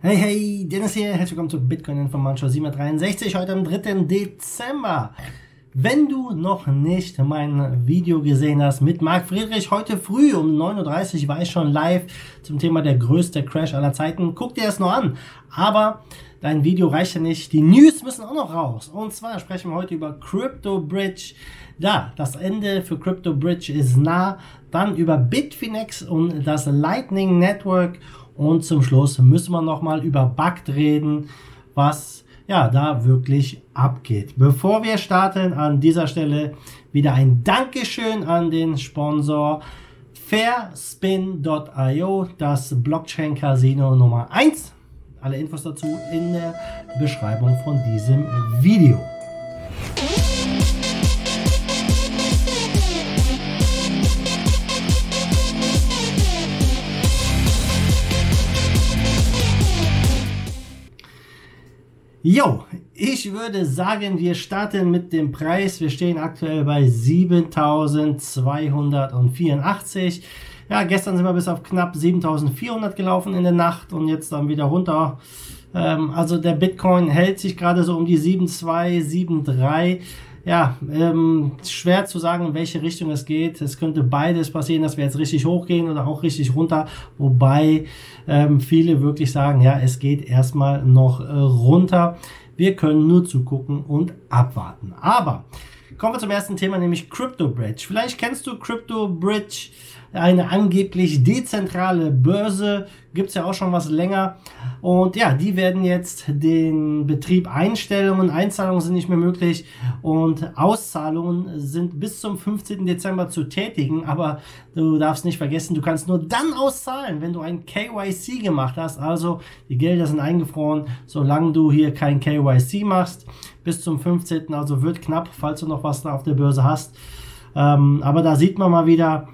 Hey, hey, Dennis hier. Herzlich willkommen zu Bitcoin Information 763, heute am 3. Dezember. Wenn du noch nicht mein Video gesehen hast mit Marc Friedrich, heute früh um 9.30 Uhr war ich schon live zum Thema der größte Crash aller Zeiten. Guck dir das noch an. Aber dein Video reicht ja nicht. Die News müssen auch noch raus. Und zwar sprechen wir heute über Crypto Bridge. Da, das Ende für Crypto Bridge ist nah. Dann über Bitfinex und das Lightning Network und zum Schluss müssen wir nochmal über Bugd reden, was ja da wirklich abgeht. Bevor wir starten, an dieser Stelle wieder ein Dankeschön an den Sponsor Fairspin.io, das Blockchain Casino Nummer 1. Alle Infos dazu in der Beschreibung von diesem Video. Jo, ich würde sagen, wir starten mit dem Preis. Wir stehen aktuell bei 7284. Ja, gestern sind wir bis auf knapp 7400 gelaufen in der Nacht und jetzt dann wieder runter. Ähm, also der Bitcoin hält sich gerade so um die 72, 73 ja, ähm, schwer zu sagen, in welche Richtung es geht. Es könnte beides passieren, dass wir jetzt richtig hochgehen oder auch richtig runter, wobei ähm, viele wirklich sagen, ja, es geht erstmal noch äh, runter. Wir können nur zugucken und abwarten. Aber kommen wir zum ersten Thema, nämlich Crypto Bridge. Vielleicht kennst du Crypto Bridge eine angeblich dezentrale Börse, gibt es ja auch schon was länger. Und ja, die werden jetzt den Betrieb einstellen Einzahlungen sind nicht mehr möglich und Auszahlungen sind bis zum 15. Dezember zu tätigen. Aber du darfst nicht vergessen, du kannst nur dann auszahlen, wenn du ein KYC gemacht hast. Also die Gelder sind eingefroren, solange du hier kein KYC machst. Bis zum 15. Also wird knapp, falls du noch was da auf der Börse hast. Ähm, aber da sieht man mal wieder,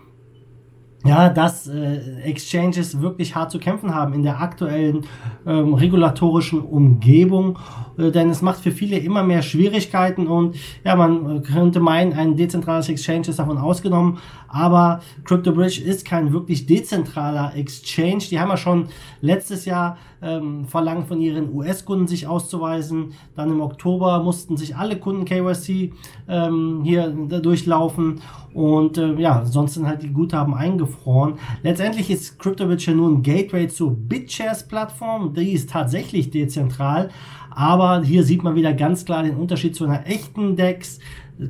ja, dass äh, Exchanges wirklich hart zu kämpfen haben in der aktuellen ähm, regulatorischen Umgebung, äh, denn es macht für viele immer mehr Schwierigkeiten und ja, man könnte meinen, ein dezentrales Exchange ist davon ausgenommen, aber CryptoBridge ist kein wirklich dezentraler Exchange. Die haben ja schon letztes Jahr ähm, verlangt von ihren US-Kunden sich auszuweisen. Dann im Oktober mussten sich alle Kunden KYC ähm, hier durchlaufen und äh, ja, sonst sind halt die Guthaben eingefroren. Letztendlich ist CryptoBridge ja nur ein Gateway zur BitShares-Plattform. Die ist tatsächlich dezentral, aber hier sieht man wieder ganz klar den Unterschied zu einer echten DEX.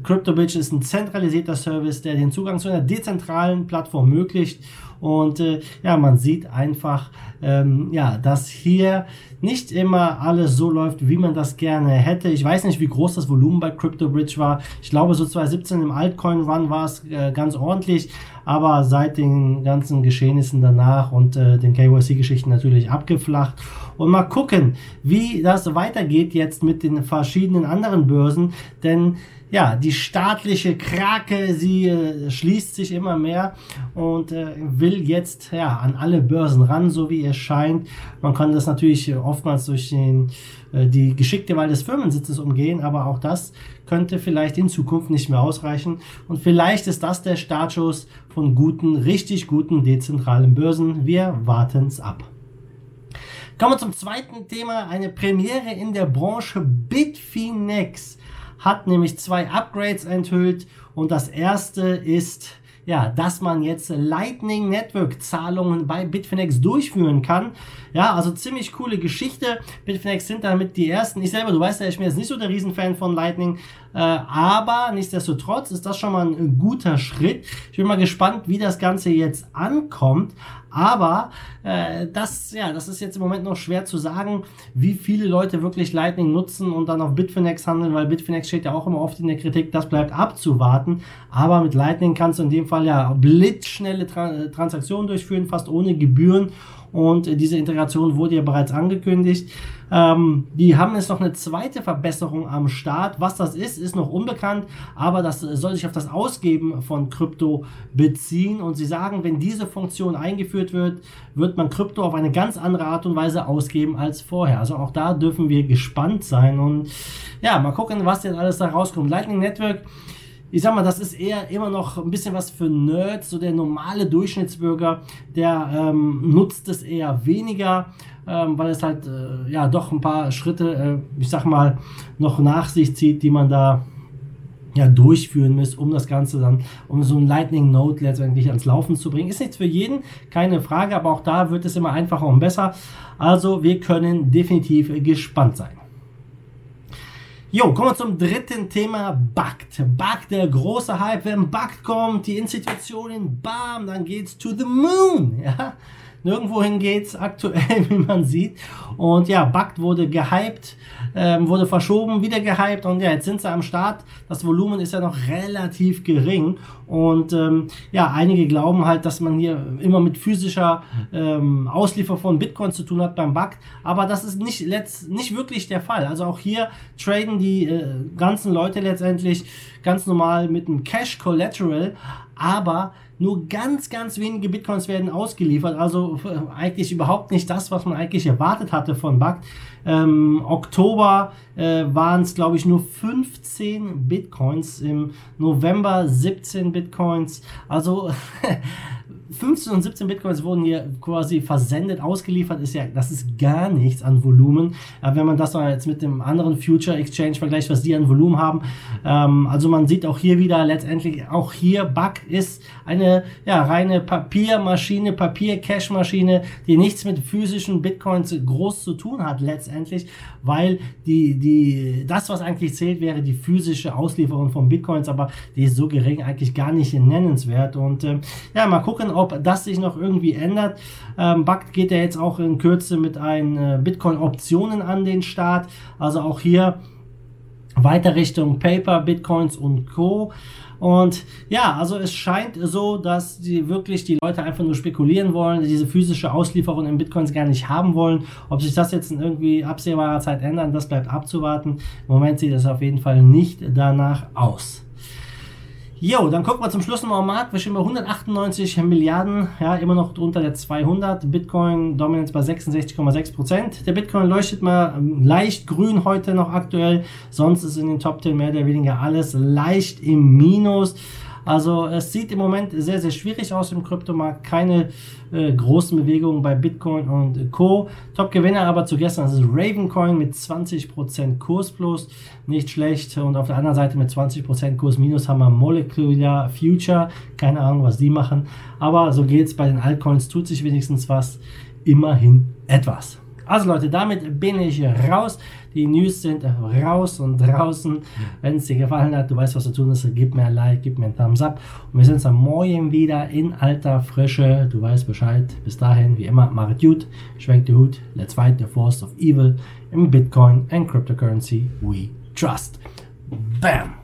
CryptoBridge ist ein zentralisierter Service, der den Zugang zu einer dezentralen Plattform ermöglicht. Und äh, ja, man sieht einfach, ähm, ja, dass hier nicht immer alles so läuft, wie man das gerne hätte. Ich weiß nicht, wie groß das Volumen bei CryptoBridge war. Ich glaube, so 2017 im Altcoin-Run war es äh, ganz ordentlich, aber seit den ganzen Geschehnissen danach und äh, den KYC-Geschichten natürlich abgeflacht. Und mal gucken, wie das weitergeht jetzt mit den verschiedenen anderen Börsen, denn ja, die staatliche Krake, sie äh, schließt sich immer mehr und äh, will jetzt ja an alle Börsen ran, so wie es scheint. Man kann das natürlich oftmals durch den, äh, die geschickte Wahl des Firmensitzes umgehen, aber auch das könnte vielleicht in Zukunft nicht mehr ausreichen. Und vielleicht ist das der Startschuss von guten, richtig guten dezentralen Börsen. Wir warten es ab. Kommen wir zum zweiten Thema, eine Premiere in der Branche Bitfinex hat nämlich zwei Upgrades enthüllt und das erste ist ja, dass man jetzt Lightning Network Zahlungen bei Bitfinex durchführen kann. Ja, also ziemlich coole Geschichte. Bitfinex sind damit die ersten. Ich selber, du weißt ja, ich bin jetzt nicht so der Riesenfan von Lightning, aber nichtsdestotrotz ist das schon mal ein guter Schritt. Ich bin mal gespannt, wie das Ganze jetzt ankommt. Aber äh, das, ja, das ist jetzt im Moment noch schwer zu sagen, wie viele Leute wirklich Lightning nutzen und dann auf Bitfinex handeln, weil Bitfinex steht ja auch immer oft in der Kritik. Das bleibt abzuwarten. Aber mit Lightning kannst du in dem Fall ja blitzschnelle Tra Transaktionen durchführen, fast ohne Gebühren und diese Integration wurde ja bereits angekündigt. Ähm, die haben jetzt noch eine zweite Verbesserung am Start. Was das ist, ist noch unbekannt, aber das soll sich auf das Ausgeben von Krypto beziehen. Und sie sagen, wenn diese Funktion eingeführt wird, wird man Krypto auf eine ganz andere Art und Weise ausgeben als vorher. Also auch da dürfen wir gespannt sein und ja, mal gucken, was jetzt alles da rauskommt. Lightning Network ich sag mal, das ist eher immer noch ein bisschen was für Nerds. So der normale Durchschnittsbürger, der ähm, nutzt es eher weniger, ähm, weil es halt äh, ja doch ein paar Schritte, äh, ich sag mal, noch nach sich zieht, die man da ja, durchführen muss, um das Ganze dann, um so ein Lightning Node letztendlich ans Laufen zu bringen. Ist nichts für jeden, keine Frage, aber auch da wird es immer einfacher und besser. Also wir können definitiv gespannt sein. Jo, kommen wir zum dritten Thema, Bugged. Bugged, der große Hype. Wenn Bugged kommt, die Institutionen, bam, dann geht's to the moon. Ja? Nirgendwohin geht's aktuell, wie man sieht. Und ja, Bugged wurde gehypt, ähm, wurde verschoben, wieder gehypt und ja, jetzt sind sie am Start. Das Volumen ist ja noch relativ gering und ähm, ja, einige glauben halt, dass man hier immer mit physischer ähm, Auslieferung von Bitcoin zu tun hat beim Bugged, aber das ist nicht, letzt, nicht wirklich der Fall. Also auch hier traden die äh, ganzen Leute letztendlich ganz normal mit einem Cash Collateral, aber nur ganz, ganz wenige Bitcoins werden ausgeliefert. Also äh, eigentlich überhaupt nicht das, was man eigentlich erwartet hatte von Bug. Ähm, Oktober äh, waren es, glaube ich, nur 15 Bitcoins. Im November 17 Bitcoins. Also 15 und 17 Bitcoins wurden hier quasi versendet, ausgeliefert, ist ja, das ist gar nichts an Volumen. Äh, wenn man das jetzt mit dem anderen Future Exchange vergleicht, was die an Volumen haben. Ähm, also man sieht auch hier wieder letztendlich, auch hier Bug ist eine ja, reine Papiermaschine, Papier-Cash-Maschine, die nichts mit physischen Bitcoins groß zu tun hat letztendlich, weil die, die, das, was eigentlich zählt, wäre die physische Auslieferung von Bitcoins, aber die ist so gering eigentlich gar nicht nennenswert. Und ähm, ja, mal gucken, ob das sich noch irgendwie ändert. Ähm, Bakt geht ja jetzt auch in Kürze mit ein äh, Bitcoin-Optionen an den Start. Also auch hier weiter Richtung Paper, Bitcoins und Co. Und ja, also es scheint so, dass die wirklich die Leute einfach nur spekulieren wollen, diese physische Auslieferung in Bitcoins gar nicht haben wollen. Ob sich das jetzt in irgendwie absehbarer Zeit ändern, das bleibt abzuwarten. Im Moment sieht es auf jeden Fall nicht danach aus. Jo, dann gucken wir zum Schluss nochmal am Markt. Wir stehen bei 198 Milliarden, ja, immer noch drunter der 200. Bitcoin Dominance bei 66,6 Prozent. Der Bitcoin leuchtet mal ähm, leicht grün heute noch aktuell. Sonst ist in den Top 10 mehr oder weniger alles leicht im Minus. Also es sieht im Moment sehr, sehr schwierig aus im Kryptomarkt. Keine äh, großen Bewegungen bei Bitcoin und Co. Top-Gewinner aber zu gestern ist Ravencoin mit 20% Kurs plus. Nicht schlecht. Und auf der anderen Seite mit 20% Kurs minus haben wir Molecular Future. Keine Ahnung, was die machen. Aber so geht es bei den Altcoins. Tut sich wenigstens was. Immerhin etwas. Also Leute, damit bin ich raus. Die News sind raus und draußen. Wenn es dir gefallen hat, du weißt, was zu tun ist, gib mir ein Like, gib mir einen Thumbs up. Und wir sehen uns am Morgen wieder in alter Frische. Du weißt Bescheid. Bis dahin, wie immer, macht gut, schwenkt die Hut. Let's fight the force of evil in Bitcoin and cryptocurrency we trust. Bam!